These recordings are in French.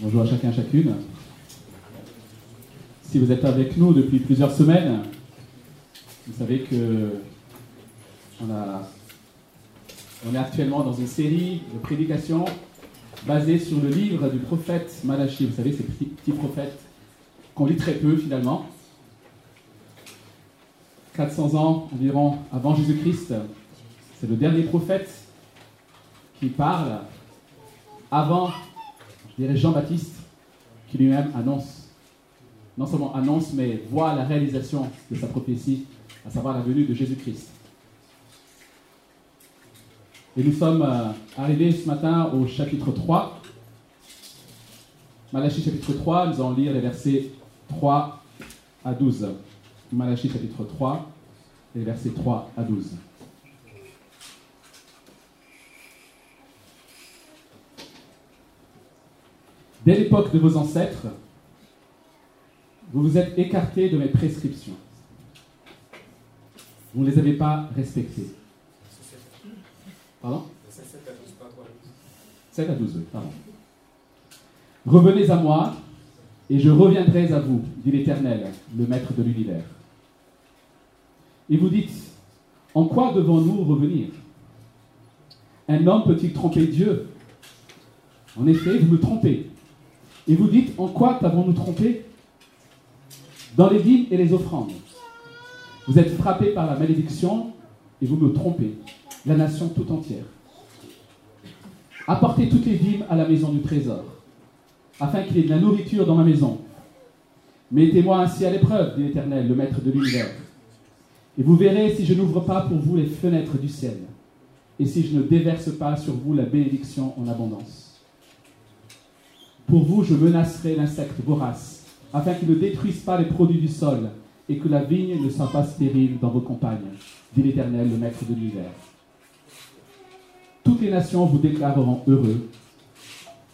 Bonjour à chacun chacune. Si vous êtes avec nous depuis plusieurs semaines, vous savez que on, est actuellement dans une série de prédications basées sur le livre du prophète Malachi. Vous savez, ces petits, petits prophètes qu'on lit très peu finalement. 400 ans environ avant Jésus-Christ, c'est le dernier prophète qui parle avant, je dirais, Jean-Baptiste, qui lui-même annonce, non seulement annonce, mais voit la réalisation de sa prophétie, à savoir la venue de Jésus-Christ. Et nous sommes euh, arrivés ce matin au chapitre 3. Malachie chapitre 3, nous allons lire les versets 3 à 12. Malachie chapitre 3, les versets 3 à 12. Dès l'époque de vos ancêtres, vous vous êtes écartés de mes prescriptions. Vous ne les avez pas respectées. Pardon? 7 à 12, oui, pardon. Revenez à moi, et je reviendrai à vous, dit l'Éternel, le Maître de l'univers. Et vous dites, en quoi devons-nous revenir? Un homme peut-il tromper Dieu? En effet, vous me trompez. Et vous dites, en quoi t'avons-nous trompé Dans les dîmes et les offrandes. Vous êtes frappés par la malédiction et vous me trompez, la nation tout entière. Apportez toutes les dîmes à la maison du trésor, afin qu'il y ait de la nourriture dans ma maison. Mettez-moi ainsi à l'épreuve, dit l'Éternel, le Maître de l'univers. Et vous verrez si je n'ouvre pas pour vous les fenêtres du ciel, et si je ne déverse pas sur vous la bénédiction en abondance. Pour vous, je menacerai l'insecte vorace, afin qu'il ne détruise pas les produits du sol, et que la vigne ne soit pas stérile dans vos campagnes, dit l'Éternel, le Maître de l'univers. Toutes les nations vous déclareront heureux,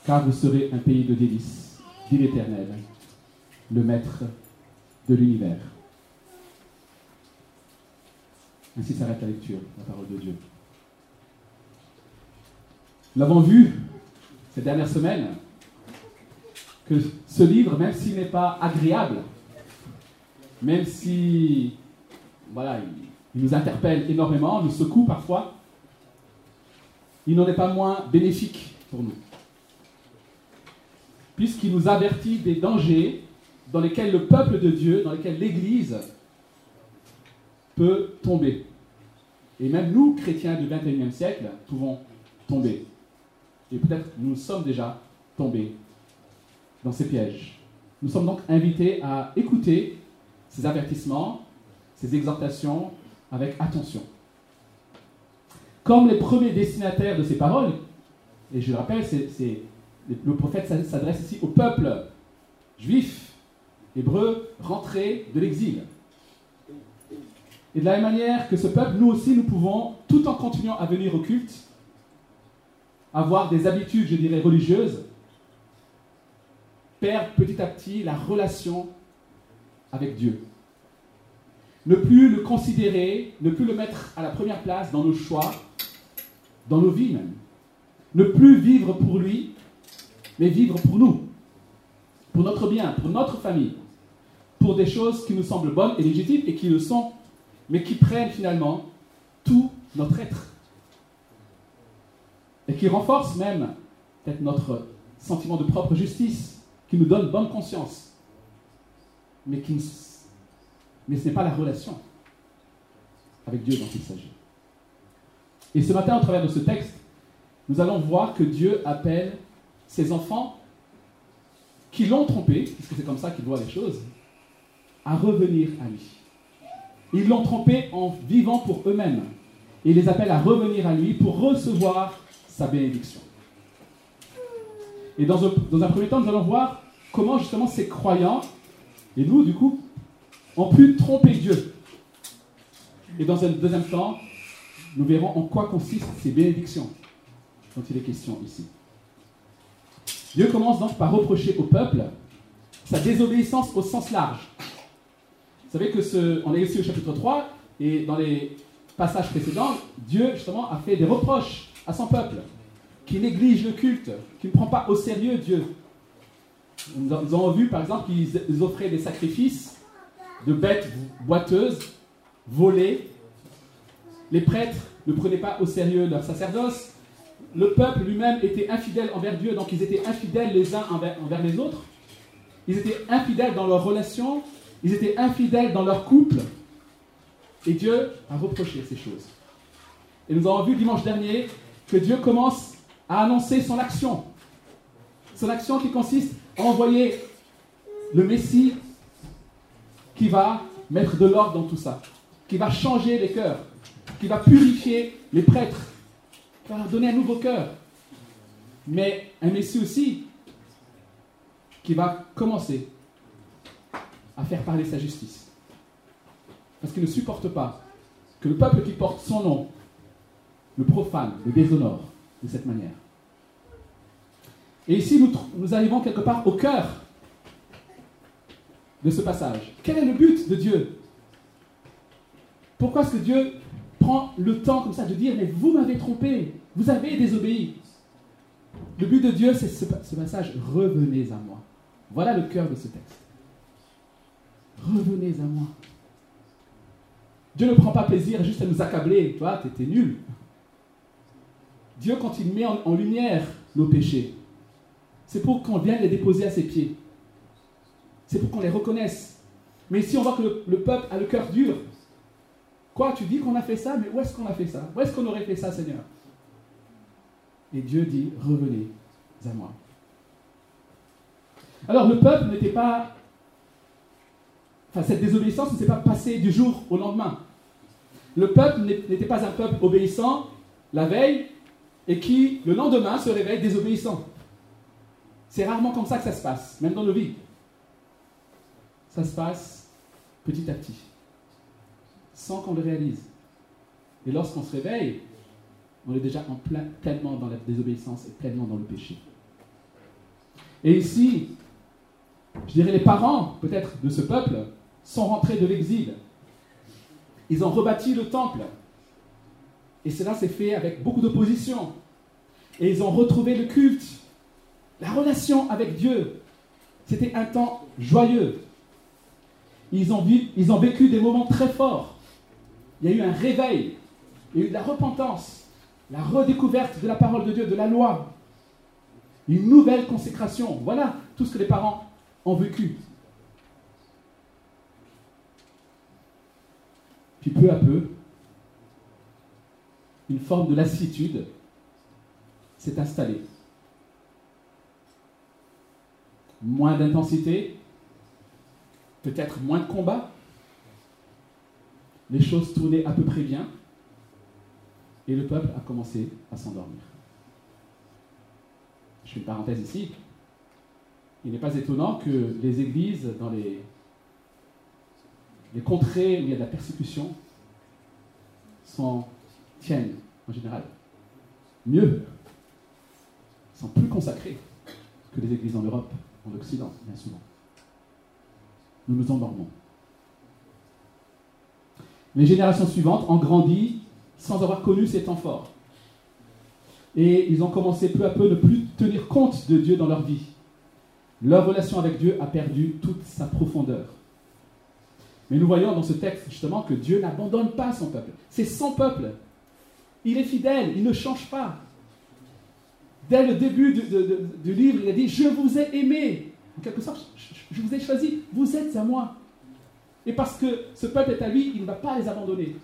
car vous serez un pays de délices, dit l'Éternel, le Maître de l'univers. Ainsi s'arrête la lecture, la parole de Dieu. Nous l'avons vu ces dernières semaines, que ce livre, même s'il n'est pas agréable, même si voilà, il, nous interpelle énormément, nous secoue parfois, il n'en est pas moins bénéfique pour nous. Puisqu'il nous avertit des dangers dans lesquels le peuple de Dieu, dans lesquels l'Église peut tomber. Et même nous, chrétiens du XXIe siècle, pouvons tomber. Et peut-être nous sommes déjà tombés dans ces pièges. Nous sommes donc invités à écouter ces avertissements, ces exhortations avec attention. Comme les premiers destinataires de ces paroles, et je le rappelle, le prophète s'adresse ici au peuple juif, hébreu, rentré de l'exil. Et de la même manière que ce peuple, nous aussi, nous pouvons, tout en continuant à venir au culte, avoir des habitudes, je dirais, religieuses, perdre petit à petit la relation avec Dieu. Ne plus le considérer, ne plus le mettre à la première place dans nos choix, dans nos vies même. Ne plus vivre pour lui, mais vivre pour nous, pour notre bien, pour notre famille, pour des choses qui nous semblent bonnes et légitimes et qui le sont, mais qui prennent finalement tout notre être. Et qui renforcent même peut-être notre sentiment de propre justice, qui nous donne bonne conscience, mais, qui, mais ce n'est pas la relation avec Dieu dont il s'agit. Et ce matin, au travers de ce texte, nous allons voir que Dieu appelle ses enfants qui l'ont trompé, puisque c'est comme ça qu'il voit les choses, à revenir à lui. Ils l'ont trompé en vivant pour eux-mêmes. Et il les appelle à revenir à lui pour recevoir sa bénédiction. Et dans un, premier temps, nous allons voir comment justement ces croyants, et nous du coup, ont pu tromper Dieu. Et dans un deuxième temps, nous verrons en quoi consistent ces bénédictions dont il est question ici. Dieu commence donc par reprocher au peuple sa désobéissance au sens large. Vous savez que ce, on est ici au chapitre 3, et dans les passages précédents, Dieu justement a fait des reproches à son peuple, qui néglige le culte, qui ne prend pas au sérieux Dieu. Nous avons vu par exemple qu'ils offraient des sacrifices de bêtes boiteuses, volées. Les prêtres ne prenaient pas au sérieux leur sacerdoce. Le peuple lui-même était infidèle envers Dieu, donc ils étaient infidèles les uns envers, les autres. Ils étaient infidèles dans leurs relations, ils étaient infidèles dans leur couple. Et Dieu a reproché ces choses. Et nous avons vu dimanche dernier que Dieu commence à annoncer son action. Son action qui consiste à envoyer le Messie qui va mettre de l'ordre dans tout ça, qui va changer les cœurs, qui va purifier les prêtres, qui va donner un nouveau cœur. Mais un Messie aussi qui va commencer à faire parler sa justice. Parce qu'il ne supporte pas que le peuple qui porte son nom le profane, le déshonore de cette manière. Et ici, nous, arrivons quelque part au cœur de ce passage. Quel est le but de Dieu? Pourquoi est-ce que Dieu prend le temps comme ça de dire, mais vous m'avez trompé, vous avez désobéi? Le but de Dieu, c'est ce, ce passage, revenez à moi. Voilà le cœur de ce texte. Revenez à moi. Dieu ne prend pas plaisir juste à nous accabler. Toi, tu étais nul. Dieu, quand il met en, lumière nos péchés, c'est pour qu'on vienne les déposer à ses pieds. C'est pour qu'on les reconnaisse. Mais si on voit que le, peuple a le cœur dur, quoi, tu dis qu'on a fait ça, mais où est-ce qu'on a fait ça? Où est-ce qu'on aurait fait ça, Seigneur? Et Dieu dit, revenez à moi. Alors le peuple n'était pas... Enfin, cette désobéissance ne s'est pas passée du jour au lendemain. Le peuple n'était pas un peuple obéissant la veille et qui, le lendemain, se réveille désobéissant. C'est rarement comme ça que ça se passe, même dans nos vies. Ça se passe petit à petit, sans qu'on le réalise. Et lorsqu'on se réveille, on est déjà en plein, pleinement dans la désobéissance et pleinement dans le péché. Et ici, je dirais les parents, peut-être, de ce peuple, sont rentrés de l'exil. Ils ont rebâti le temple. Et cela s'est fait avec beaucoup d'opposition. Et ils ont retrouvé le culte, la relation avec Dieu. C'était un temps joyeux. Ils ont, vécu des moments très forts. Il y a eu un réveil, il y a eu de la repentance, la redécouverte de la parole de Dieu, de la loi, une nouvelle consécration. Voilà tout ce que les parents ont vécu. Puis peu à peu, une forme de lassitude s'est installée. Moins d'intensité, peut-être moins de combat. Les choses tournaient à peu près bien et le peuple a commencé à s'endormir. Je fais une parenthèse ici. Il n'est pas étonnant que les églises dans les, contrées où il y a de la persécution sont tiennent en général mieux, sont plus consacrés que les églises en Europe, en Occident, bien souvent. Nous nous endormons. Les générations suivantes ont grandi sans avoir connu ces temps forts. Et ils ont commencé peu à peu ne plus tenir compte de Dieu dans leur vie. Leur relation avec Dieu a perdu toute sa profondeur. Mais nous voyons dans ce texte justement que Dieu n'abandonne pas son peuple. C'est son peuple il est fidèle, il ne change pas. Dès le début du, livre, il a dit, je vous ai aimé. En quelque sorte, je, vous ai choisi, vous êtes à moi. Et parce que ce peuple est à lui, il ne va pas les abandonner.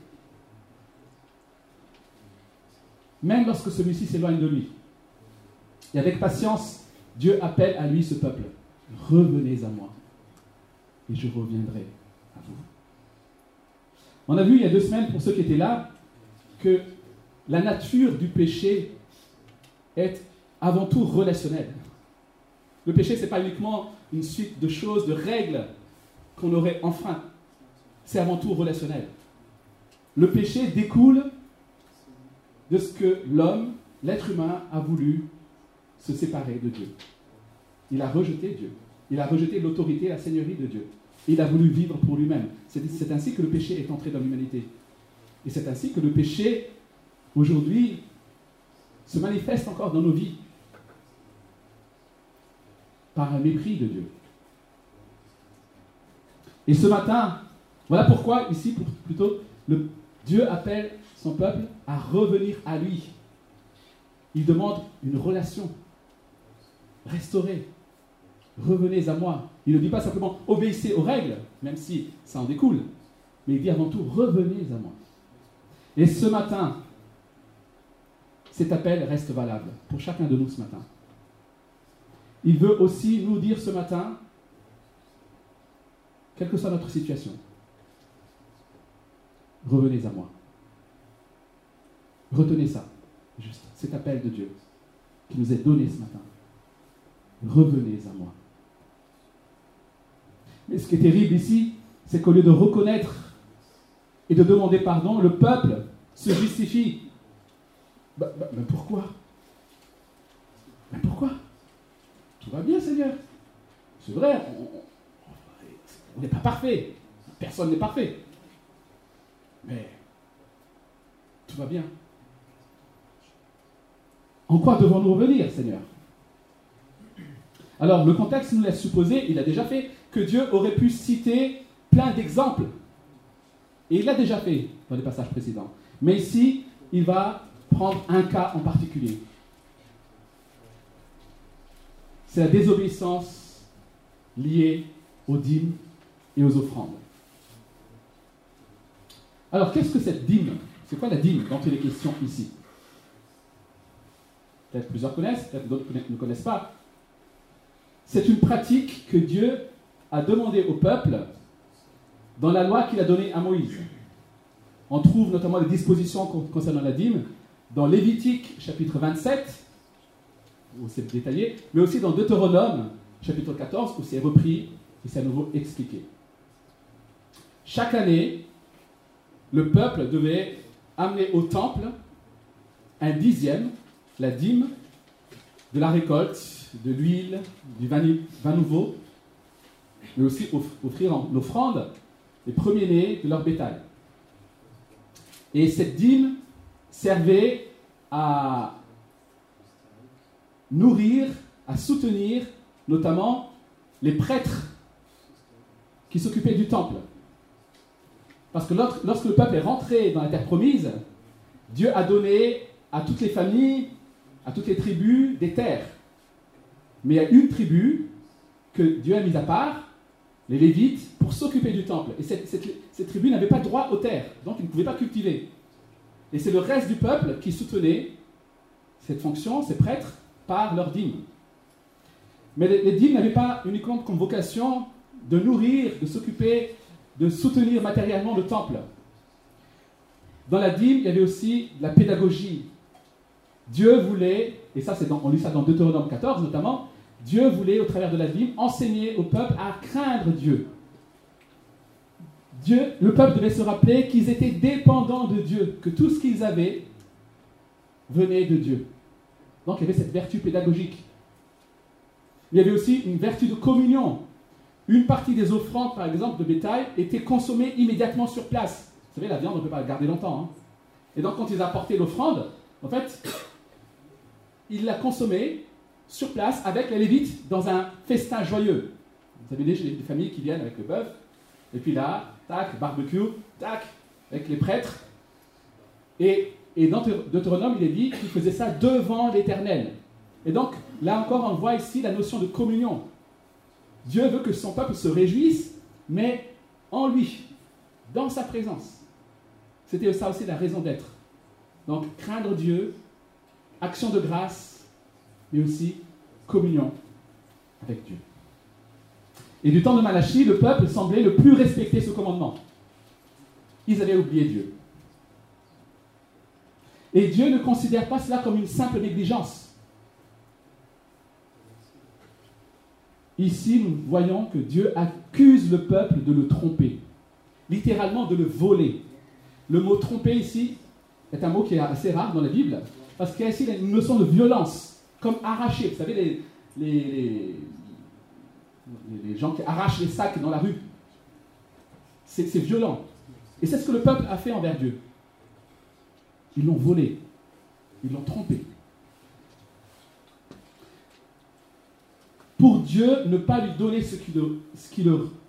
Même lorsque celui-ci s'éloigne de lui. Et avec patience, Dieu appelle à lui ce peuple. Revenez à moi, et je reviendrai à vous. On a vu il y a deux semaines, pour ceux qui étaient là, que la nature du péché est avant tout relationnelle. Le péché, ce n'est pas uniquement une suite de choses, de règles qu'on aurait enfreint. C'est avant tout relationnel. Le péché découle de ce que l'homme, l'être humain, a voulu se séparer de Dieu. Il a rejeté Dieu. Il a rejeté l'autorité, la seigneurie de Dieu. Il a voulu vivre pour lui-même. C'est ainsi que le péché est entré dans l'humanité. Et c'est ainsi que le péché aujourd'hui se manifeste encore dans nos vies. par un mépris de Dieu. Et ce matin, voilà pourquoi ici, plutôt, Dieu appelle son peuple à revenir à lui. Il demande une relation restaurée. Revenez à moi. Il ne dit pas simplement obéissez aux règles, même si ça en découle, mais il dit avant tout revenez à moi. Et ce matin, cet appel reste valable pour chacun de nous ce matin. Il veut aussi nous dire ce matin, quelle que soit notre situation, revenez à moi. Retenez ça, juste cet appel de Dieu qui nous est donné ce matin. Revenez à moi. Mais ce qui est terrible ici, c'est qu'au lieu de reconnaître et de demander pardon, le peuple se justifie. Bah, bah, mais pourquoi? Mais pourquoi? Tout va bien, Seigneur. C'est vrai, on n'est pas parfait. Personne n'est parfait. Mais tout va bien. En quoi devons-nous revenir, Seigneur? Alors, le contexte nous laisse supposer, il a déjà fait, que Dieu aurait pu citer plein d'exemples. Et il l'a déjà fait dans les passages précédents. Mais ici, il va prendre un cas en particulier. C'est la désobéissance liée aux dîmes et aux offrandes. Alors, qu'est-ce que cette dîme? C'est quoi la dîme dont il est question ici? Peut-être plusieurs connaissent, peut-être d'autres ne connaissent pas. C'est une pratique que Dieu a demandé au peuple dans la loi qu'il a donnée à Moïse. On trouve notamment les dispositions concernant la dîme dans Lévitique chapitre 27, où c'est détaillé, mais aussi dans Deutéronome chapitre 14, où c'est repris et c'est à nouveau expliqué. Chaque année, le peuple devait amener au temple un dixième, la dîme, de la récolte, de l'huile, du vin, nouveau, mais aussi offrir en offrande les premiers-nés de leur bétail. Et cette dîme servait à nourrir, à soutenir notamment les prêtres qui s'occupaient du temple. Parce que lorsque le peuple est rentré dans la terre promise, Dieu a donné à toutes les familles, à toutes les tribus des terres. Mais il y a une tribu que Dieu a mise à part, les Lévites, pour s'occuper du temple. Et cette, tribu n'avait pas droit aux terres, donc ils ne pouvaient pas cultiver. Et c'est le reste du peuple qui soutenait cette fonction, ces prêtres, par leurs dîmes. Mais les, les dîmes n'avaient pas uniquement comme vocation de nourrir, de s'occuper de soutenir matériellement le temple. Dans la dîme, il y avait aussi la pédagogie. Dieu voulait, et ça c'est on lit ça dans Deutéronome 14 notamment, Dieu voulait au travers de la dîme enseigner au peuple à craindre Dieu. Dieu, le peuple devait se rappeler qu'ils étaient dépendants de Dieu, que tout ce qu'ils avaient venait de Dieu. Donc il y avait cette vertu pédagogique. Il y avait aussi une vertu de communion. Une partie des offrandes, par exemple, de bétail, était consommée immédiatement sur place. Vous savez, la viande, on ne peut pas la garder longtemps. Hein. Et donc, quand ils apportaient l'offrande, en fait, ils la consommaient sur place avec les Lévites dans un festin joyeux. Vous avez des, familles qui viennent avec le bœuf, et puis là, tac, barbecue, tac, avec les prêtres. Et, et dans Deutéronome, il est dit qu'ils faisaient ça devant l'Éternel. Et donc, là encore, on voit ici la notion de communion. Dieu veut que son peuple se réjouisse, mais en lui, dans sa présence. C'était ça aussi la raison d'être. Donc, craindre Dieu, action de grâce, mais aussi communion avec Dieu. Et du temps de Malachie, le peuple semblait le plus respecter ce commandement. Ils avaient oublié Dieu. Et Dieu ne considère pas cela comme une simple négligence. Ici, nous voyons que Dieu accuse le peuple de le tromper, littéralement de le voler. Le mot tromper ici est un mot qui est assez rare dans la Bible, parce qu'il y a ici une notion de violence, comme arracher. Vous savez, les, les, les, gens qui arrachent les sacs dans la rue. C'est violent. Et c'est ce que le peuple a fait envers Dieu. Ils l'ont volé. Ils l'ont trompé. Pour Dieu, ne pas lui donner ce qui, ce qui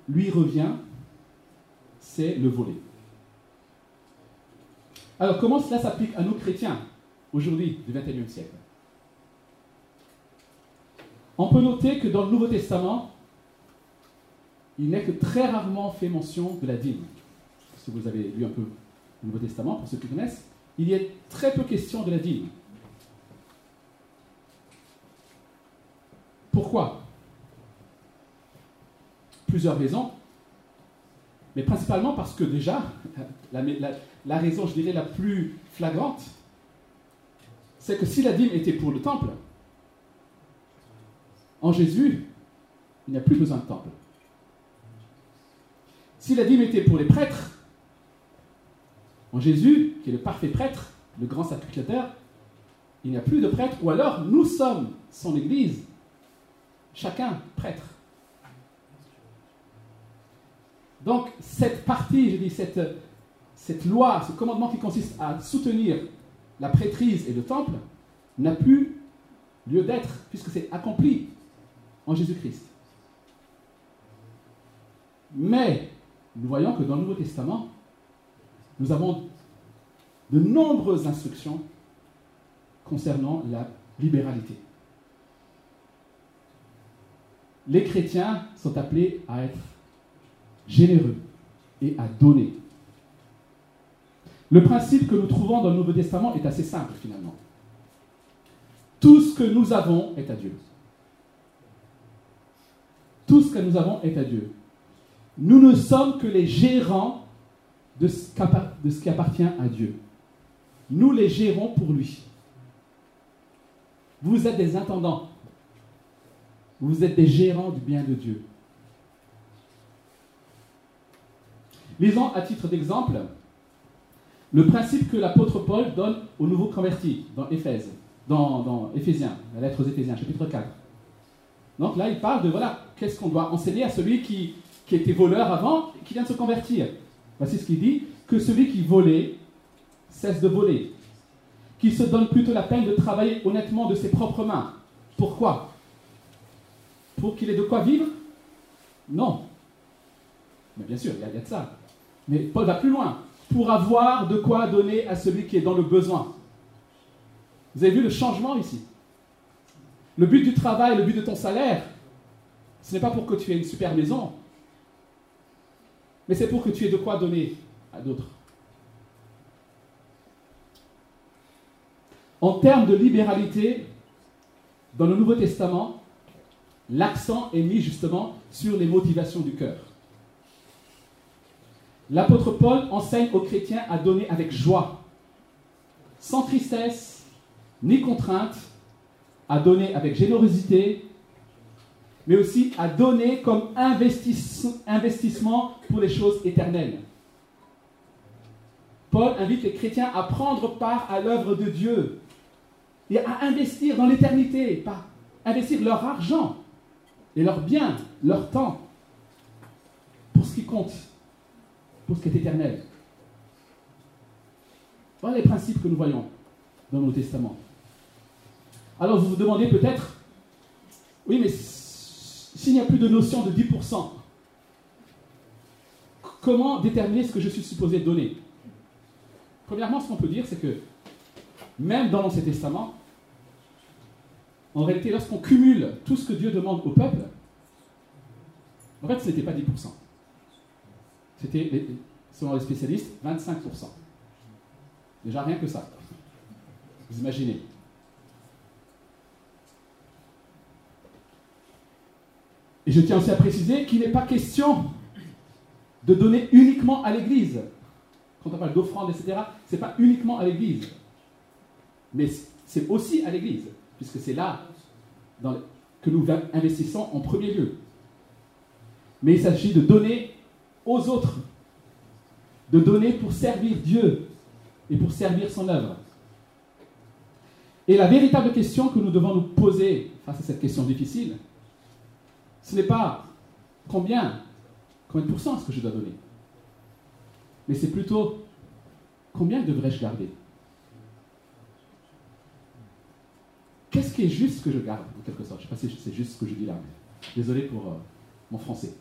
lui revient, c'est le voler. Alors comment cela s'applique à nous chrétiens aujourd'hui du XXIe siècle? On peut noter que dans le Nouveau Testament, il n'est que très rarement fait mention de la dîme. Si vous avez lu un peu le Nouveau Testament, pour ceux qui connaissent, il y a très peu question de la dîme. Pourquoi? Plusieurs raisons, mais principalement parce que déjà, la, raison, je dirais, la plus flagrante, c'est que si la dîme était pour le temple, en Jésus, il n'y a plus besoin de temple. Si la dîme était pour les prêtres, en Jésus, qui est le parfait prêtre, le grand sacrificateur, il n'y a plus de prêtre, ou alors nous sommes son Église, chacun prêtre. Donc cette partie, je dis, cette, cette loi, ce commandement qui consiste à soutenir la prêtrise et le temple, n'a plus lieu d'être, puisque c'est accompli en Jésus-Christ. Mais nous voyons que dans le Nouveau Testament, nous avons de nombreuses instructions concernant la libéralité. Les chrétiens sont appelés à être généreux et à donner. Le principe que nous trouvons dans le Nouveau Testament est assez simple finalement. Tout ce que nous avons est à Dieu. Tout ce que nous avons est à Dieu. Nous ne sommes que les gérants de ce, qui appartient à Dieu. Nous les gérons pour lui. Vous êtes des intendants. Vous êtes des gérants du bien de Dieu. Lisons à titre d'exemple le principe que l'apôtre Paul donne aux nouveaux convertis dans Éphèse, dans, dans Éphésiens, la lettre aux Éphésiens, chapitre 4. Donc là, il parle de voilà, qu'est-ce qu'on doit enseigner à celui qui, qui était voleur avant qui vient de se convertir. Voici ce qu'il dit que celui qui volait cesse de voler, qu'il se donne plutôt la peine de travailler honnêtement de ses propres mains. Pourquoi? Pour qu'il ait de quoi vivre? Non. Mais bien sûr, il y a de ça. Mais Paul va plus loin. Pour avoir de quoi donner à celui qui est dans le besoin. Vous avez vu le changement ici? Le but du travail, le but de ton salaire, ce n'est pas pour que tu aies une super maison, mais c'est pour que tu aies de quoi donner à d'autres. En termes de libéralité, dans le Nouveau Testament, l'accent est mis justement sur les motivations du cœur. L'apôtre Paul enseigne aux chrétiens à donner avec joie, sans tristesse ni contrainte, à donner avec générosité, mais aussi à donner comme investissement pour les choses éternelles. Paul invite les chrétiens à prendre part à l'œuvre de Dieu et à investir dans l'éternité, pas investir leur argent et leurs biens, leur temps pour ce qui compte pour ce qui est éternel. Voilà les principes que nous voyons dans nos testaments. Alors vous vous demandez peut-être, oui, mais s'il n'y a plus de notion de 10%, comment déterminer ce que je suis supposé donner? Premièrement, ce qu'on peut dire, c'est que même dans l'Ancien Testament, en réalité, lorsqu'on cumule tout ce que Dieu demande au peuple, en fait, ce n'était pas 10%. C'était, selon les spécialistes, 25%. Déjà rien que ça. Vous imaginez. Et je tiens aussi à préciser qu'il n'est pas question de donner uniquement à l'Église. Quand on parle d'offrande, etc., ce n'est pas uniquement à l'Église. Mais c'est aussi à l'Église, puisque c'est là que nous investissons en premier lieu. Mais il s'agit de donner aux autres, de donner pour servir Dieu et pour servir son œuvre. Et la véritable question que nous devons nous poser face à cette question difficile, ce n'est pas combien, combien de pourcents est-ce que je dois donner, mais c'est plutôt combien devrais-je garder Qu'est-ce qui est juste que je garde, en quelque sorte? Je ne sais pas si c'est juste ce que je dis là. Désolé pour euh, mon français.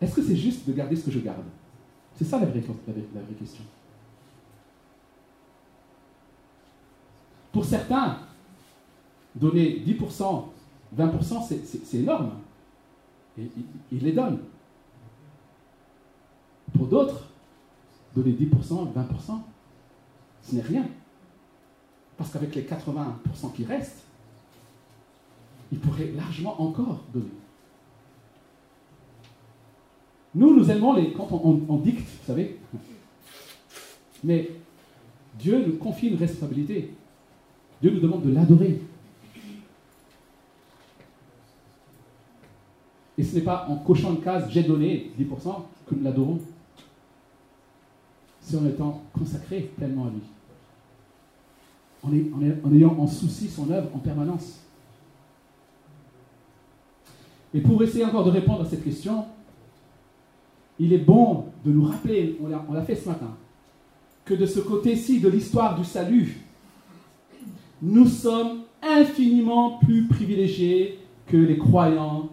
Est-ce que c'est juste de garder ce que je garde? C'est ça la vraie question. Pour certains, donner 10%, 20%, c'est énorme. Et ils les donnent. Pour d'autres, donner 10%, 20%, ce n'est rien. Parce qu'avec les 80% qui restent, ils pourraient largement encore donner. Nous, nous aimons les, quand on, dicte, vous savez. Mais Dieu nous confie une responsabilité. Dieu nous demande de l'adorer. Et ce n'est pas en cochant une case j'ai donné 10% que nous l'adorons. C'est en étant consacré pleinement à lui. En, en ayant en souci son œuvre en permanence. Et pour essayer encore de répondre à cette question, il est bon de nous rappeler, on l'a fait ce matin, que de ce côté-ci de l'histoire du salut, nous sommes infiniment plus privilégiés que les croyants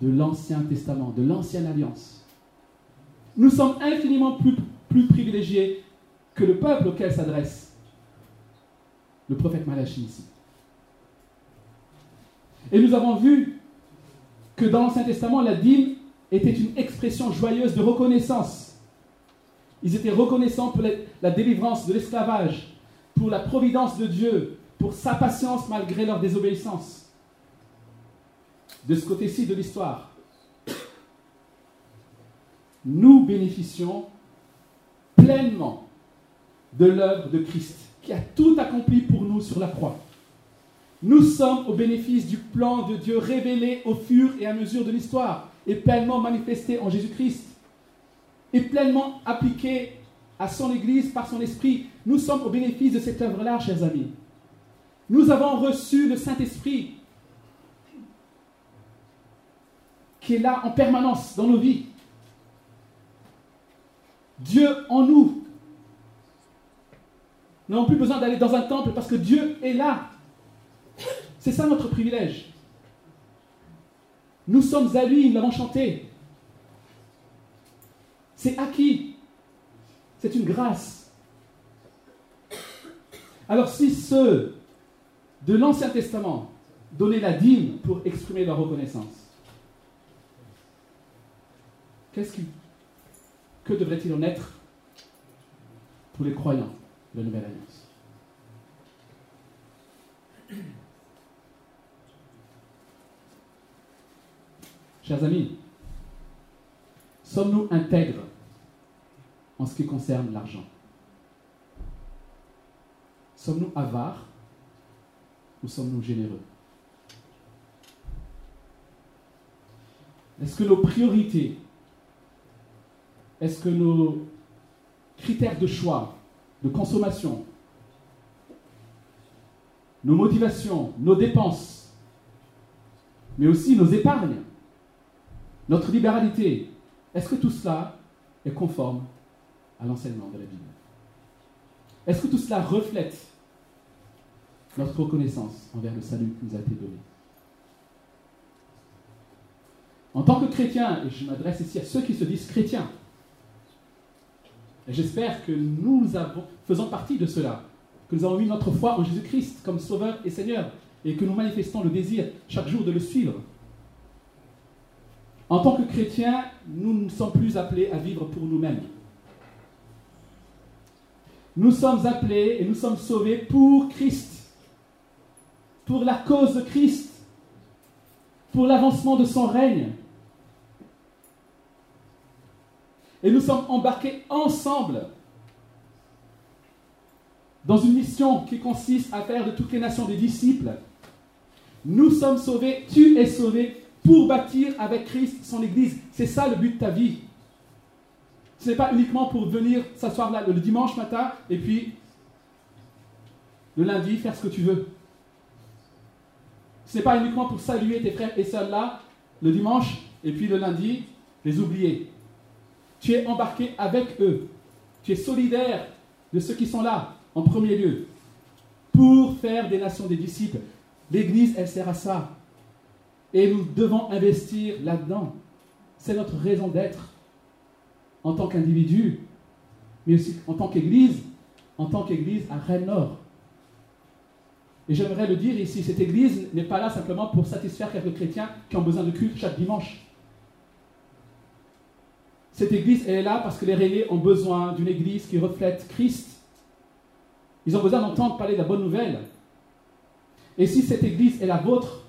de l'Ancien Testament, de l'Ancienne Alliance. Nous sommes infiniment plus, privilégiés que le peuple auquel s'adresse le prophète Malachi ici. Et nous avons vu que dans l'Ancien Testament, la dîme était une expression joyeuse de reconnaissance. Ils étaient reconnaissants pour la délivrance de l'esclavage, pour la providence de Dieu, pour sa patience malgré leur désobéissance. De ce côté-ci de l'histoire, nous bénéficions pleinement de l'œuvre de Christ, qui a tout accompli pour nous sur la croix. Nous sommes au bénéfice du plan de Dieu révélé au fur et à mesure de l'histoire et pleinement manifesté en Jésus-Christ et pleinement appliqué à son Église par son Esprit. Nous sommes au bénéfice de cette œuvre-là, chers amis. Nous avons reçu le Saint-Esprit qui est là en permanence dans nos vies. Dieu en nous. Nous n'avons plus besoin d'aller dans un temple parce que Dieu est là. C'est ça notre privilège. Nous sommes à lui, nous l'avons chanté. C'est acquis. C'est une grâce. Alors si ceux de l'Ancien Testament donnaient la dîme pour exprimer leur reconnaissance, qu'est-ce que devrait-il en être pour les croyants de la Nouvelle Alliance? Chers amis, sommes-nous intègres en ce qui concerne l'argent? Sommes-nous avares ou sommes-nous généreux? Est-ce que nos priorités, est-ce que nos critères de choix, de consommation, nos motivations, nos dépenses, mais aussi nos épargnes, notre libéralité, est-ce que tout cela est conforme à l'enseignement de la Bible? Est-ce que tout cela reflète notre reconnaissance envers le salut qui nous a été donné? En tant que chrétien, et je m'adresse ici à ceux qui se disent chrétiens, j'espère que nous faisons partie de cela, que nous avons mis notre foi en Jésus-Christ comme Sauveur et Seigneur, et que nous manifestons le désir chaque jour de le suivre. En tant que chrétiens, nous ne sommes plus appelés à vivre pour nous-mêmes. Nous sommes appelés et nous sommes sauvés pour Christ, pour la cause de Christ, pour l'avancement de son règne. Et nous sommes embarqués ensemble dans une mission qui consiste à faire de toutes les nations des disciples. Nous sommes sauvés, tu es sauvé pour bâtir avec Christ son Église. C'est ça le but de ta vie. Ce n'est pas uniquement pour venir s'asseoir là le dimanche matin et puis le lundi faire ce que tu veux. Ce n'est pas uniquement pour saluer tes frères et sœurs là le dimanche et puis le lundi les oublier. Tu es embarqué avec eux. Tu es solidaire de ceux qui sont là en premier lieu pour faire des nations des disciples. L'Église, elle sert à ça. Et nous devons investir là-dedans. C'est notre raison d'être en tant qu'individu, mais aussi en tant qu'Église, en tant qu'Église à Rennes-Nord. Et j'aimerais le dire ici, cette Église n'est pas là simplement pour satisfaire quelques chrétiens qui ont besoin de culte chaque dimanche. Cette Église, est là parce que les rayés ont besoin d'une Église qui reflète Christ. Ils ont besoin d'entendre parler de la bonne nouvelle. Et si cette Église est la vôtre,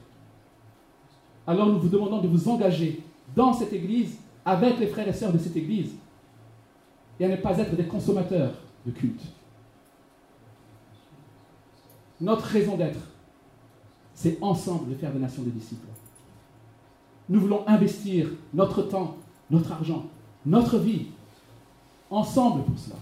alors nous vous demandons de vous engager dans cette Église avec les frères et sœurs de cette Église et à ne pas être des consommateurs de culte. Notre raison d'être, c'est ensemble de faire des nations des disciples. Nous voulons investir notre temps, notre argent, notre vie, ensemble pour cela.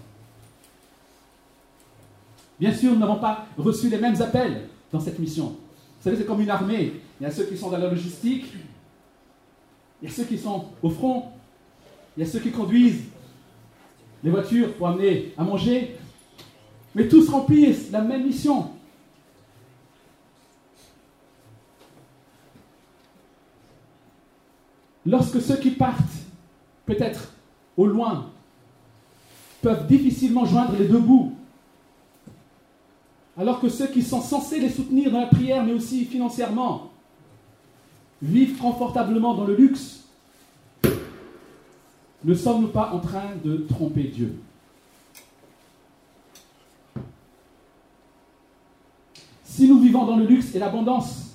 Bien sûr, nous n'avons pas reçu les mêmes appels dans cette mission. Vous savez, c'est comme une armée. Il y a ceux qui sont dans la logistique, il y a ceux qui sont au front, il y a ceux qui conduisent les voitures pour amener à manger, mais tous remplissent la même mission. Lorsque ceux qui partent, peut-être au loin, peuvent difficilement joindre les deux bouts, alors que ceux qui sont censés les soutenir dans la prière, mais aussi financièrement, vivent confortablement dans le luxe, ne sommes-nous pas en train de tromper Dieu? Si nous vivons dans le luxe et l'abondance,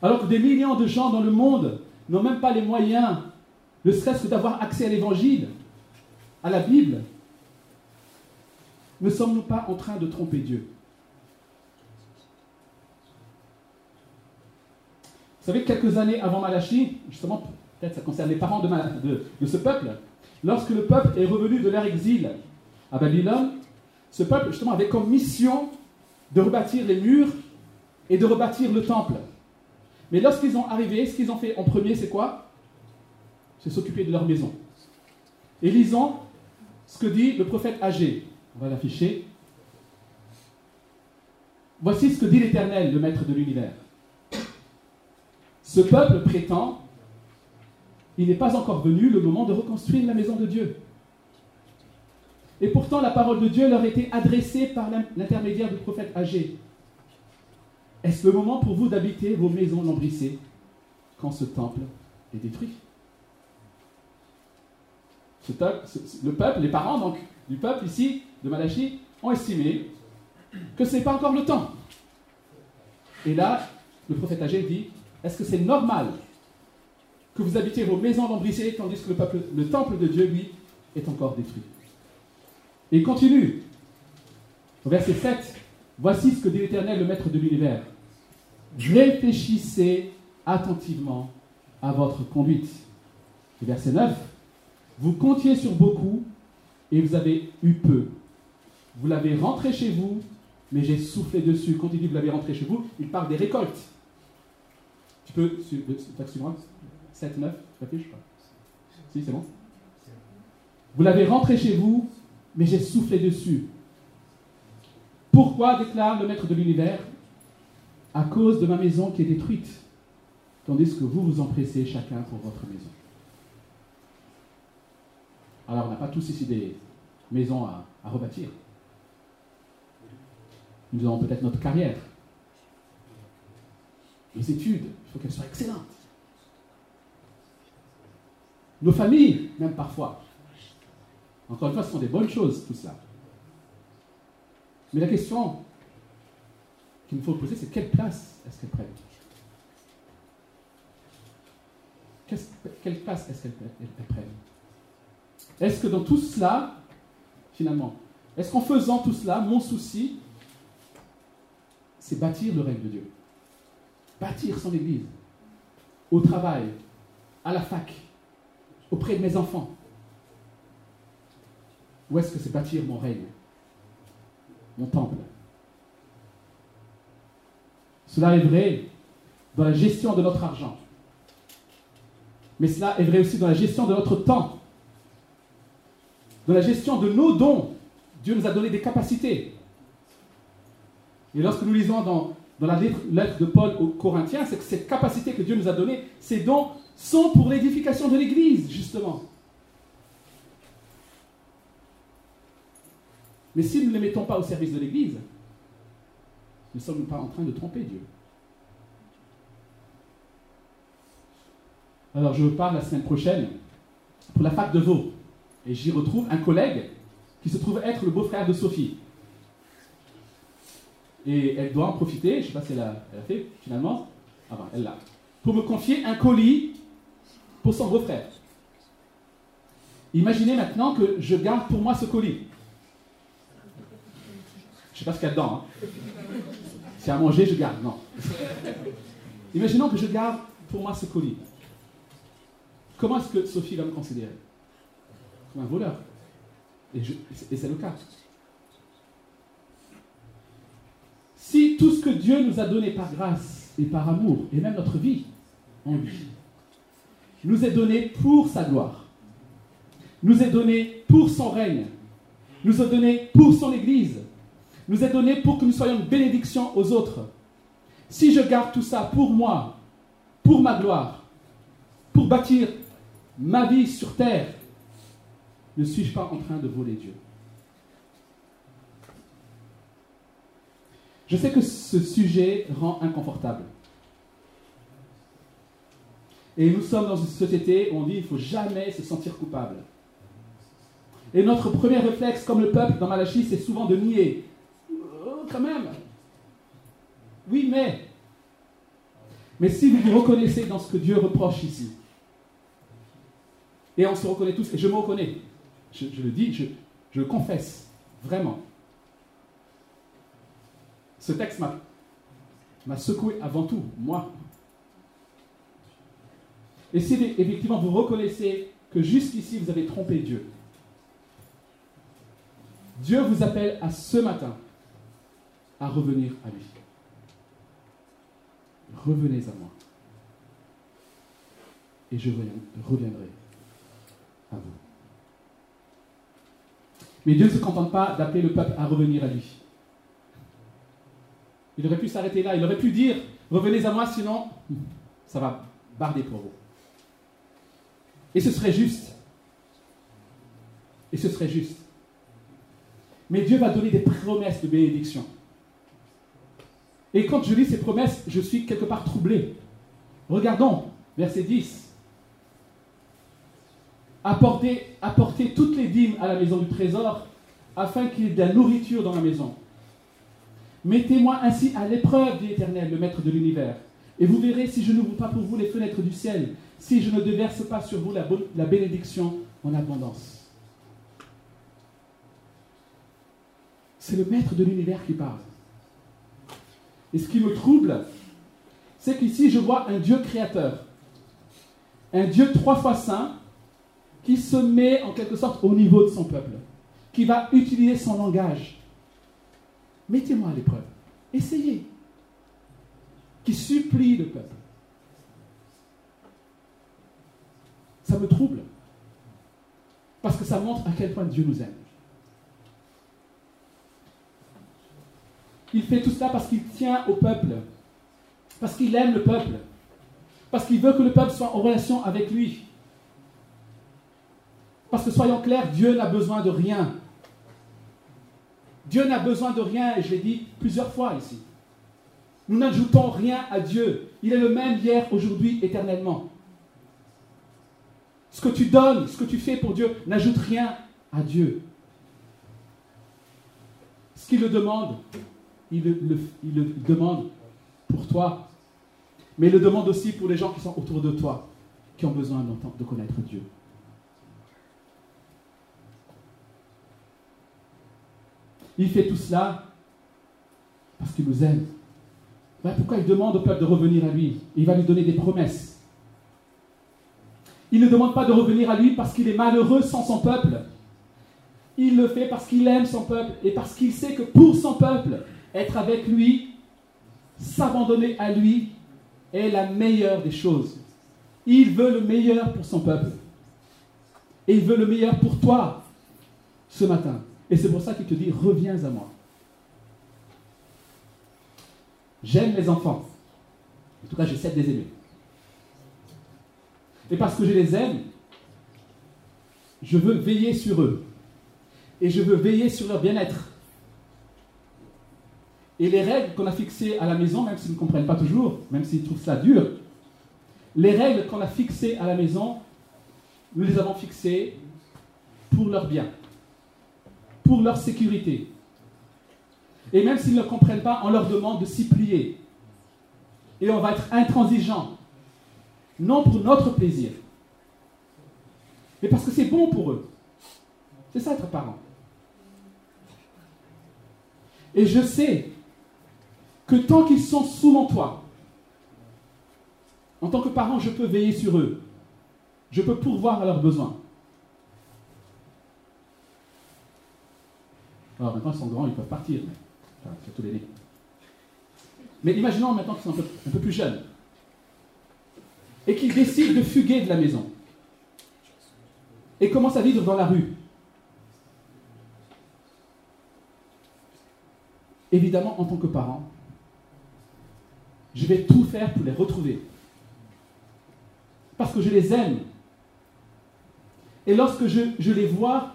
alors que des millions de gens dans le monde n'ont même pas les moyens, ne serait-ce que d'avoir accès à l'Évangile, à la Bible, ne sommes-nous pas en train de tromper Dieu? Vous savez, quelques années avant Malachi, justement, peut-être ça concerne les parents de, de, ce peuple, lorsque le peuple est revenu de leur exil à Babylone, ce peuple, justement, avait comme mission de rebâtir les murs et de rebâtir le temple. Mais lorsqu'ils ont arrivé, ce qu'ils ont fait en premier, c'est quoi? C'est s'occuper de leur maison. Et lisons ce que dit le prophète Agé. On va l'afficher. Voici ce que dit l'Éternel, le Maître de l'univers. Ce peuple prétend, il n'est pas encore venu le moment de reconstruire la maison de Dieu. Et pourtant, la parole de Dieu leur était adressée par l'intermédiaire du prophète Agé. Est-ce le moment pour vous d'habiter vos maisons lambrissées quand ce temple est détruit? Le peuple, les parents donc du peuple ici, de Malachie, ont estimé que ce n'est pas encore le temps. Et là, le prophète Agé dit est-ce que c'est normal que vous habitiez vos maisons lambrissées tandis que le, peuple, le temple de Dieu, lui, est encore détruit? Et il continue. Au verset 7, voici ce que dit l'Éternel, le Maître de l'univers. Réfléchissez attentivement à votre conduite. Et verset 9, vous comptiez sur beaucoup et vous avez eu peu. Vous l'avez rentré chez vous, mais j'ai soufflé dessus. Quand il dit vous l'avez rentré chez vous, il parle des récoltes. Tu peux, moi 7, 9, tu affiches Si, c'est bon Vous l'avez rentré chez vous, mais j'ai soufflé dessus. Pourquoi déclare le maître de l'univers À cause de ma maison qui est détruite, tandis que vous vous empressez chacun pour votre maison? Alors, on n'a pas tous ici des maisons à, rebâtir. Nous avons peut-être notre carrière, les études, il faut qu'elles soient excellentes. Nos familles, même parfois. Encore une fois, ce sont des bonnes choses, tout cela. Mais la question qu'il nous faut poser, c'est quelle place est-ce qu'elles prennent? Quelle place est-ce qu'elles prennent? Est-ce que dans tout cela, finalement, est-ce qu'en faisant tout cela, mon souci, c'est bâtir le règne de Dieu? Bâtir son église, au travail, à la fac, auprès de mes enfants. Ou est-ce que c'est bâtir mon règne, mon temple. Cela est vrai dans la gestion de notre argent, mais cela est vrai aussi dans la gestion de notre temps, dans la gestion de nos dons. Dieu nous a donné des capacités. Et lorsque nous lisons dans dans la lettre de Paul aux Corinthiens, c'est que cette capacité que Dieu nous a donnée, ces dons sont pour l'édification de l'Église, justement. Mais si nous ne les mettons pas au service de l'Église, ne sommes pas en train de tromper Dieu. Alors je parle la semaine prochaine pour la fac de Vaud. Et j'y retrouve un collègue qui se trouve être le beau-frère de Sophie. Et elle doit en profiter, je ne sais pas si elle a, fait finalement, ah ben, elle l'a, pour me confier un colis pour son beau-frère. Imaginez maintenant que je garde pour moi ce colis. Je ne sais pas ce qu'il y a dedans. Hein. Si à manger, je garde. Non. Imaginons que je garde pour moi ce colis. Comment est-ce que Sophie va me considérer? Un voleur. Et, et c'est le cas. Si tout ce que Dieu nous a donné par grâce et par amour, et même notre vie en lui, nous est donné pour sa gloire, nous est donné pour son règne, nous est donné pour son Église, nous est donné pour que nous soyons une bénédiction aux autres. Si je garde tout ça pour moi, pour ma gloire, pour bâtir ma vie sur terre, ne suis-je pas en train de voler Dieu? Je sais que ce sujet rend inconfortable. Et nous sommes dans une société où on dit qu'il ne faut jamais se sentir coupable. Et notre premier réflexe, comme le peuple dans Malachie, c'est souvent de nier. Oh, quand même. Oui, mais. Mais si vous vous reconnaissez dans ce que Dieu reproche ici, et on se reconnaît tous, et je me reconnais, je, le dis, je, le confesse, vraiment ce texte m'a secoué avant tout, moi. Et si effectivement vous reconnaissez que jusqu'ici vous avez trompé Dieu, Dieu vous appelle à ce matin à revenir à lui. Revenez à moi. Et je reviendrai à vous. Mais Dieu ne se contente pas d'appeler le peuple à revenir à lui. Il aurait pu s'arrêter là. Il aurait pu dire Revenez à moi, sinon ça va barder pour vous. Et ce serait juste. Et ce serait juste. Mais Dieu va donner des promesses de bénédiction. Et quand je lis ces promesses, je suis quelque part troublé. Regardons, verset 10. Apportez, toutes les dîmes à la maison du trésor, afin qu'il y ait de la nourriture dans la maison. Mettez-moi ainsi à l'épreuve, dit l'Éternel, le Maître de l'univers. Et vous verrez si je n'ouvre pas pour vous les fenêtres du ciel, si je ne déverse pas sur vous la bénédiction en abondance. C'est le Maître de l'univers qui parle. Et ce qui me trouble, c'est qu'ici je vois un Dieu créateur, un Dieu trois fois saint, qui se met en quelque sorte au niveau de son peuple, qui va utiliser son langage, mettez-moi à l'épreuve. Essayez. Qui supplie le peuple. Ça me trouble. Parce que ça montre à quel point Dieu nous aime. Il fait tout cela parce qu'il tient au peuple. Parce qu'il aime le peuple. Parce qu'il veut que le peuple soit en relation avec lui. Parce que soyons clairs, Dieu n'a besoin de rien. Dieu n'a besoin de rien, et je l'ai dit plusieurs fois ici. Nous n'ajoutons rien à Dieu. Il est le même hier, aujourd'hui, éternellement. Ce que tu donnes, ce que tu fais pour Dieu, n'ajoute rien à Dieu. Ce qu'il le demande, il le, demande pour toi, mais il le demande aussi pour les gens qui sont autour de toi, qui ont besoin de connaître Dieu. Il fait tout cela parce qu'il nous aime. pourquoi il demande au peuple de revenir à lui? Il va lui donner des promesses. Il ne demande pas de revenir à lui parce qu'il est malheureux sans son peuple. Il le fait parce qu'il aime son peuple et parce qu'il sait que pour son peuple, être avec lui, s'abandonner à lui, est la meilleure des choses. Il veut le meilleur pour son peuple. Et il veut le meilleur pour toi ce matin. Et c'est pour ça qu'il te dit, reviens à moi. J'aime les enfants. En tout cas, j'essaie de les aimer. Et parce que je les aime, je veux veiller sur eux. Et je veux veiller sur leur bien-être. Et les règles qu'on a fixées à la maison, même s'ils ne comprennent pas toujours, même s'ils trouvent ça dur, les règles qu'on a fixées à la maison, nous les avons fixées pour leur bien, pour leur sécurité. Et même s'ils ne comprennent pas, on leur demande de s'y plier. Et on va être intransigeant. Non pour notre plaisir, mais parce que c'est bon pour eux. C'est ça être parent. Et je sais que tant qu'ils sont sous mon toit, en tant que parent, je peux veiller sur eux. Je peux pourvoir à leurs besoins. Alors maintenant, ils sont grands, ils peuvent partir, enfin, surtout les nés. Mais imaginons maintenant qu'ils sont un peu, plus jeunes et qu'ils décident de fuguer de la maison et commencent à vivre dans la rue. Évidemment, en tant que parent, je vais tout faire pour les retrouver. Parce que je les aime. Et lorsque je, les vois,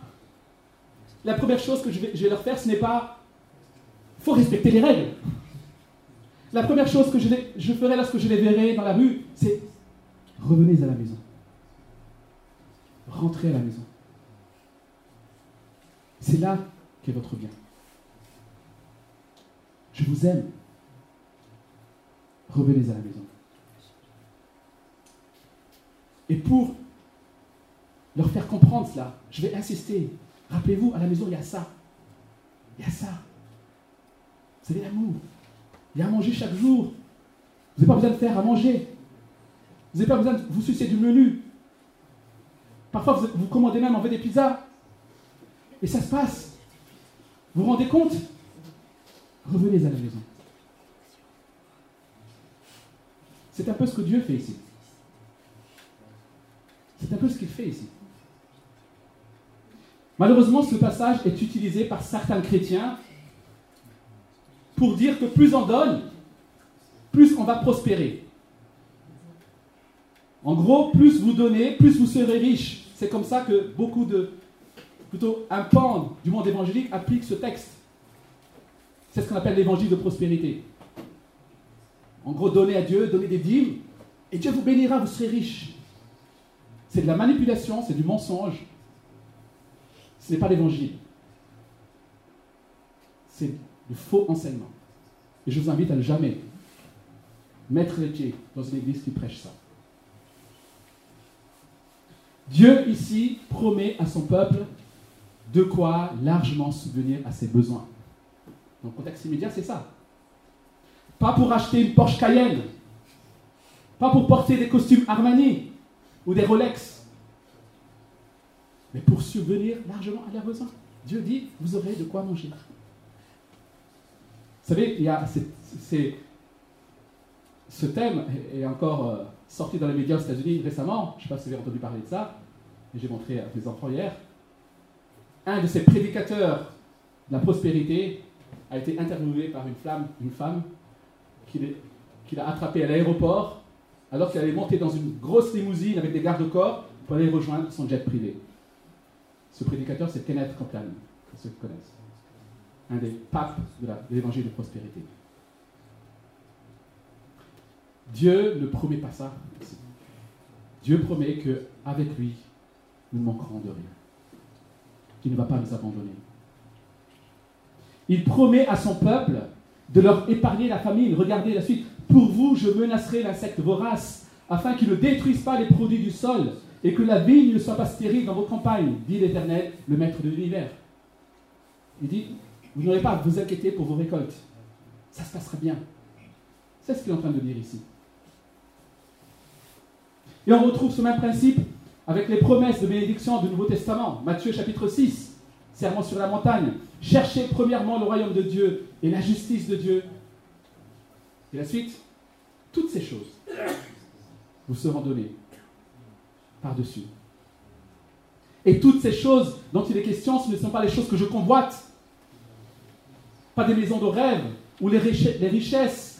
la première chose que je vais, leur faire, ce n'est pas... Faut respecter les règles. La première chose que je, je ferai lorsque je les verrai dans la rue, c'est revenez à la maison. Rentrez à la maison. C'est là qu'est votre bien. Je vous aime. Revenez à la maison. Et pour leur faire comprendre cela, je vais insister. Rappelez-vous, à la maison, il y a ça. Il y a ça. Vous savez l'amour. Il y a à manger chaque jour. Vous n'avez pas besoin de faire à manger. Vous n'avez pas besoin de vous sucer du menu. Parfois, vous, vous commandez même en fait des pizzas. Et ça se passe. Vous vous rendez compte? Revenez à la maison. C'est un peu ce que Dieu fait ici. C'est un peu ce qu'il fait ici. Malheureusement, ce passage est utilisé par certains chrétiens pour dire que plus on donne, plus on va prospérer. En gros, plus vous donnez, plus vous serez riche. C'est comme ça que beaucoup de, plutôt un pan du monde évangélique applique ce texte. C'est ce qu'on appelle l'évangile de prospérité. En gros, donnez à Dieu, donnez des dîmes, et Dieu vous bénira, vous serez riche. C'est de la manipulation, c'est du mensonge. Ce n'est pas l'évangile. C'est du faux enseignement. Et je vous invite à ne jamais mettre les pieds dans une église qui prêche ça. Dieu ici promet à son peuple de quoi largement subvenir à ses besoins. Dans le contexte immédiat, c'est ça. Pas pour acheter une Porsche Cayenne, pas pour porter des costumes Armani ou des Rolex, mais pour subvenir largement à leurs besoins. Dieu dit, vous aurez de quoi manger. Vous savez, il y a ce thème est encore euh, sorti dans les médias aux États-Unis récemment. Je ne sais pas si vous avez entendu parler de ça. J'ai montré à mes enfants hier. Un de ces prédicateurs de la prospérité a été interviewé par une, femme, une femme qu'il a attrapée à l'aéroport alors qu'elle allait monter dans une grosse limousine avec des gardes-corps pour aller rejoindre son jet privé. Ce prédicateur, c'est Kenneth Copeland, pour ceux qui connaissent. Un des papes de l'évangile de prospérité. Dieu ne promet pas ça. Dieu promet qu'avec lui, nous ne manquerons de rien. Qu'il ne va pas nous abandonner. Il promet à son peuple de leur épargner la famine. Regardez la suite. Pour vous, je menacerai l'insecte vorace, afin qu'il ne détruise pas les produits du sol, et que la vigne ne soit pas stérile dans vos campagnes, dit l'Éternel, le Maître de l'univers. Il dit, vous n'aurez pas à vous inquiéter pour vos récoltes. Ça se passera bien. C'est ce qu'il est en train de dire ici. Et on retrouve ce même principe avec les promesses de bénédiction du Nouveau Testament. Matthieu chapitre 6, serment sur la montagne. Cherchez premièrement le royaume de Dieu et la justice de Dieu. Et la suite, toutes ces choses vous seront données par-dessus. Et toutes ces choses dont il est question, ce ne sont pas les choses que je convoite. Pas des maisons de rêve ou les richesses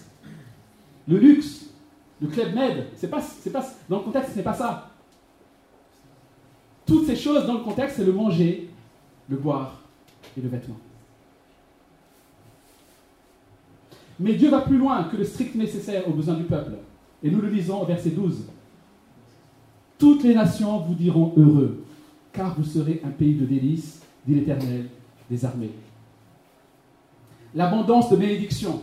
le luxe, le club med. Pas, pas, dans le contexte, ce n'est pas ça. Toutes ces choses dans le contexte, c'est le manger, le boire et le vêtement. Mais Dieu va plus loin que le strict nécessaire aux besoins du peuple. Et nous le lisons au verset 12. Toutes les nations vous diront heureux, car vous serez un pays de délices, dit l'Éternel des armées. L'abondance de bénédictions,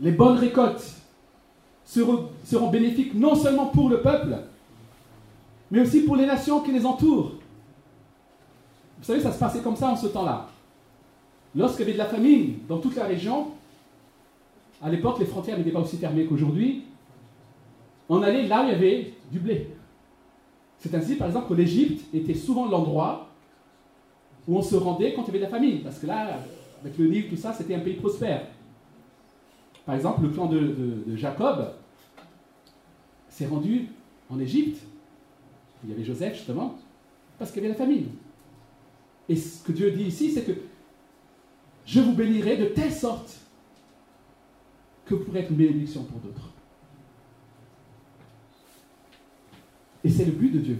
les bonnes récoltes seront, bénéfiques non seulement pour le peuple, mais aussi pour les nations qui les entourent. Vous savez, ça se passait comme ça en ce temps-là. Lorsqu'il y avait de la famine dans toute la région, à l'époque, les frontières n'étaient pas aussi fermées qu'aujourd'hui, on allait là où il y avait du blé. C'est ainsi, par exemple, que l'Égypte était souvent l'endroit où on se rendait quand il y avait de la famine. Parce que là, avec le Nil, tout ça, c'était un pays prospère. Par exemple, le clan de, Jacob s'est rendu en Égypte. Il y avait Joseph, justement, parce qu'il y avait la famine. Et ce que Dieu dit ici, c'est que je vous bénirai de telle sorte que vous pourrez être une bénédiction pour d'autres. Et c'est le but de Dieu.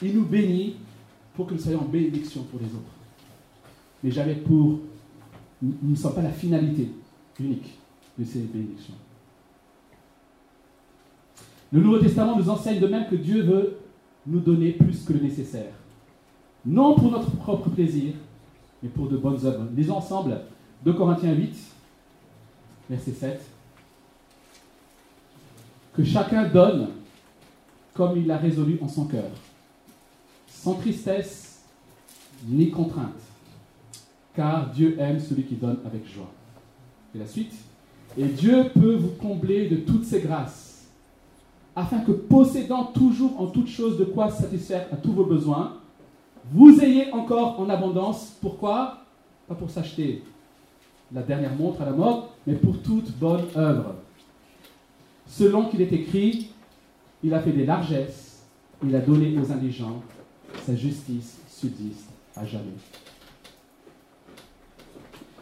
Il nous bénit pour que nous soyons en bénédiction pour les autres. Mais jamais pour... Nous ne sommes pas la finalité unique de ces bénédictions. Le Nouveau Testament nous enseigne de même que Dieu veut nous donner plus que le nécessaire. Non pour notre propre plaisir, mais pour de bonnes œuvres. Lisons ensemble 2 Corinthiens 8, verset 7. Que chacun donne comme il l'a résolu en son cœur, sans tristesse ni contrainte, car Dieu aime celui qui donne avec joie. Et la suite. Et Dieu peut vous combler de toutes ses grâces, afin que possédant toujours en toutes choses de quoi satisfaire à tous vos besoins, vous ayez encore en abondance. Pourquoi? Pas pour s'acheter la dernière montre à la mode, mais pour toute bonne œuvre. Selon qu'il est écrit, il a fait des largesses, il a donné aux indigents, sa justice subsiste à jamais.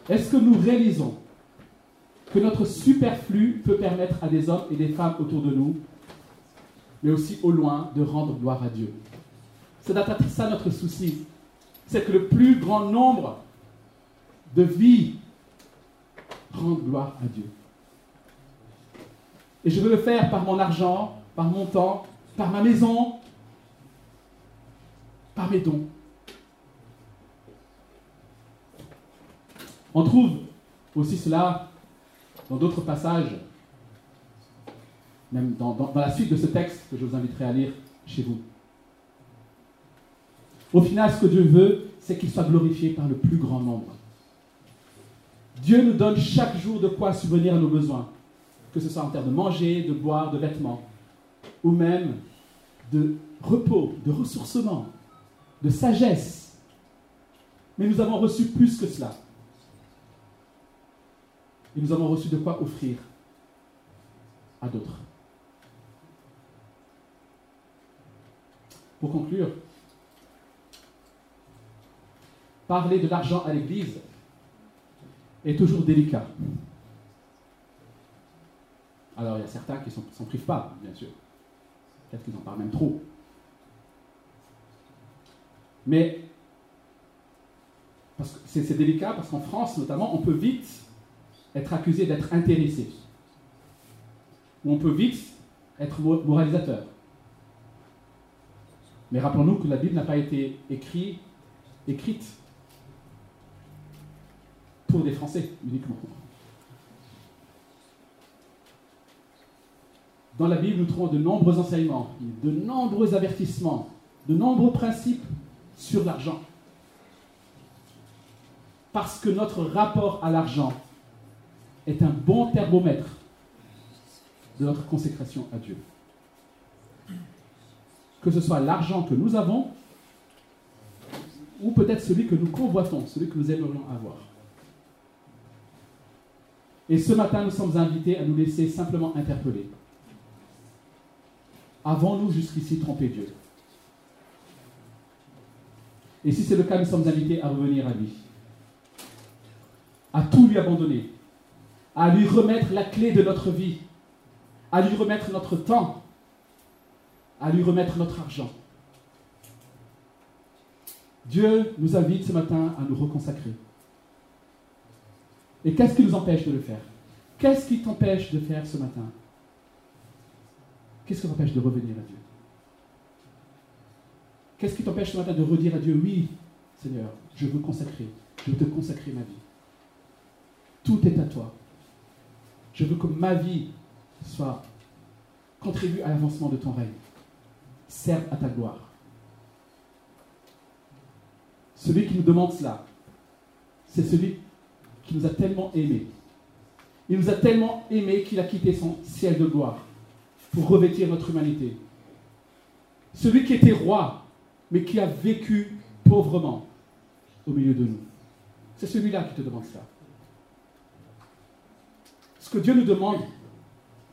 Est-ce que nous réalisons que notre superflu peut permettre à des hommes et des femmes autour de nous, mais aussi au loin, de rendre gloire à Dieu? C'est ça notre souci. C'est que le plus grand nombre de vies rendent gloire à Dieu. Et je veux le faire par mon argent, par mon temps, par ma maison, par mes dons. On trouve aussi cela dans d'autres passages, même dans, la suite de ce texte que je vous inviterai à lire chez vous. Au final, ce que Dieu veut, c'est qu'il soit glorifié par le plus grand nombre. Dieu nous donne chaque jour de quoi subvenir à nos besoins, que ce soit en termes de manger, de boire, de vêtements ou même de repos, de ressourcement, de sagesse. Mais nous avons reçu plus que cela. Et nous avons reçu de quoi offrir à d'autres. Pour conclure, parler de l'argent à l'Église est toujours délicat. Alors il y a certains qui ne s'en privent pas, bien sûr. Peut-être qu'ils en parlent même trop. Mais c'est délicat parce qu'en France, notamment, on peut vite être accusé d'être intéressé. Ou on peut vite être moralisateur. Mais rappelons-nous que la Bible n'a pas été écrite, écrite pour des Français uniquement. Dans la Bible, nous trouvons de nombreux enseignements, de nombreux avertissements, de nombreux principes sur l'argent. Parce que notre rapport à l'argent est un bon thermomètre de notre consécration à Dieu. Que ce soit l'argent que nous avons ou peut-être celui que nous convoitons, celui que nous aimerions avoir. Et ce matin, nous sommes invités à nous laisser simplement interpeller. Avons-nous jusqu'ici trompé Dieu? Et si c'est le cas, nous sommes invités à revenir à lui, à tout lui abandonner, à lui remettre la clé de notre vie, à lui remettre notre temps, à lui remettre notre argent. Dieu nous invite ce matin à nous reconsacrer. Et qu'est-ce qui nous empêche de le faire? Qu'est-ce qui t'empêche de faire ce matin? Qu'est-ce qui t'empêche de revenir à Dieu? Qu'est-ce qui t'empêche ce matin de redire à Dieu, oui, Seigneur, je veux consacrer, je veux te consacrer ma vie. Tout est à toi. Je veux que ma vie soit contribue à l'avancement de ton règne, serve à ta gloire. Celui qui nous demande cela, c'est celui qui nous a tellement aimés. Il nous a tellement aimés qu'il a quitté son ciel de gloire pour revêtir notre humanité. Celui qui était roi, mais qui a vécu pauvrement au milieu de nous. C'est celui-là qui te demande cela. Ce que Dieu nous demande,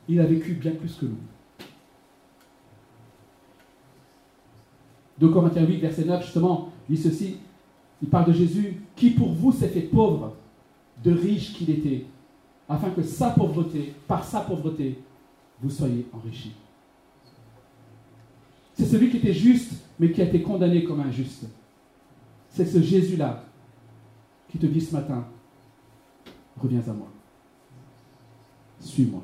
il a vécu bien plus que nous. De Corinthiens 8, verset 9, justement, dit ceci. Il parle de Jésus qui pour vous s'est fait pauvre, de riche qu'il était, afin que sa pauvreté, par sa pauvreté, vous soyez enrichis. C'est celui qui était juste, mais qui a été condamné comme injuste. C'est ce Jésus-là qui te dit ce matin, reviens à moi. Suis-moi.